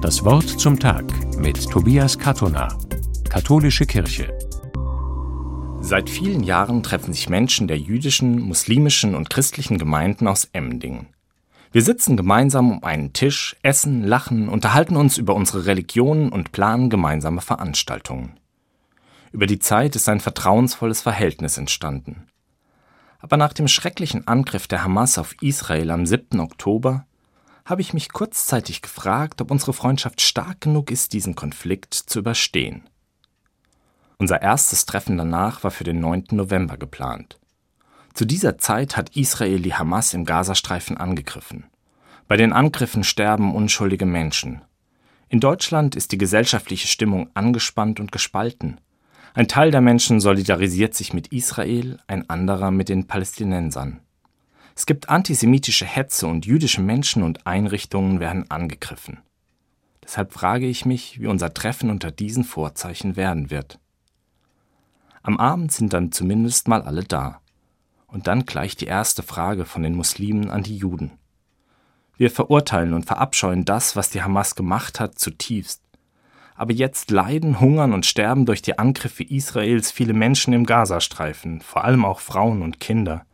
Das Wort zum Tag mit Tobias Katona, Katholische Kirche. Seit vielen Jahren treffen sich Menschen der jüdischen, muslimischen und christlichen Gemeinden aus Emding. Wir sitzen gemeinsam um einen Tisch, essen, lachen, unterhalten uns über unsere Religionen und planen gemeinsame Veranstaltungen. Über die Zeit ist ein vertrauensvolles Verhältnis entstanden. Aber nach dem schrecklichen Angriff der Hamas auf Israel am 7. Oktober habe ich mich kurzzeitig gefragt, ob unsere Freundschaft stark genug ist, diesen Konflikt zu überstehen. Unser erstes Treffen danach war für den 9. November geplant. Zu dieser Zeit hat Israel die Hamas im Gazastreifen angegriffen. Bei den Angriffen sterben unschuldige Menschen. In Deutschland ist die gesellschaftliche Stimmung angespannt und gespalten. Ein Teil der Menschen solidarisiert sich mit Israel, ein anderer mit den Palästinensern. Es gibt antisemitische Hetze und jüdische Menschen und Einrichtungen werden angegriffen. Deshalb frage ich mich, wie unser Treffen unter diesen Vorzeichen werden wird. Am Abend sind dann zumindest mal alle da. Und dann gleich die erste Frage von den Muslimen an die Juden. Wir verurteilen und verabscheuen das, was die Hamas gemacht hat, zutiefst. Aber jetzt leiden, hungern und sterben durch die Angriffe Israels viele Menschen im Gazastreifen, vor allem auch Frauen und Kinder.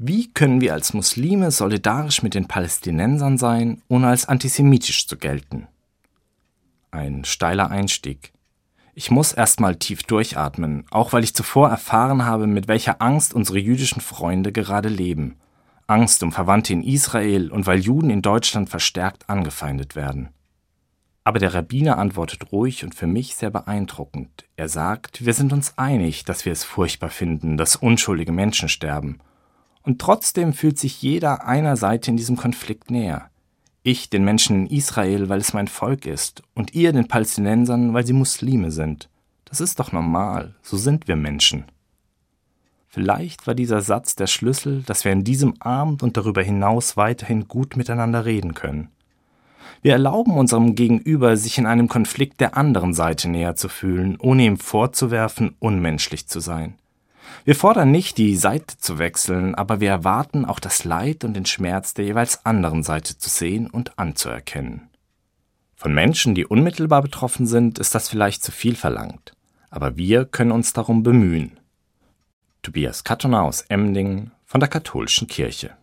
Wie können wir als Muslime solidarisch mit den Palästinensern sein, ohne als antisemitisch zu gelten? Ein steiler Einstieg. Ich muss erstmal tief durchatmen, auch weil ich zuvor erfahren habe, mit welcher Angst unsere jüdischen Freunde gerade leben. Angst um Verwandte in Israel und weil Juden in Deutschland verstärkt angefeindet werden. Aber der Rabbiner antwortet ruhig und für mich sehr beeindruckend. Er sagt, wir sind uns einig, dass wir es furchtbar finden, dass unschuldige Menschen sterben und trotzdem fühlt sich jeder einer Seite in diesem Konflikt näher. Ich den Menschen in Israel, weil es mein Volk ist, und ihr den Palästinensern, weil sie Muslime sind. Das ist doch normal, so sind wir Menschen. Vielleicht war dieser Satz der Schlüssel, dass wir in diesem Abend und darüber hinaus weiterhin gut miteinander reden können. Wir erlauben unserem Gegenüber, sich in einem Konflikt der anderen Seite näher zu fühlen, ohne ihm vorzuwerfen, unmenschlich zu sein. Wir fordern nicht, die Seite zu wechseln, aber wir erwarten auch das Leid und den Schmerz der jeweils anderen Seite zu sehen und anzuerkennen. Von Menschen, die unmittelbar betroffen sind, ist das vielleicht zu viel verlangt, aber wir können uns darum bemühen. Tobias Kattoner aus Emding von der Katholischen Kirche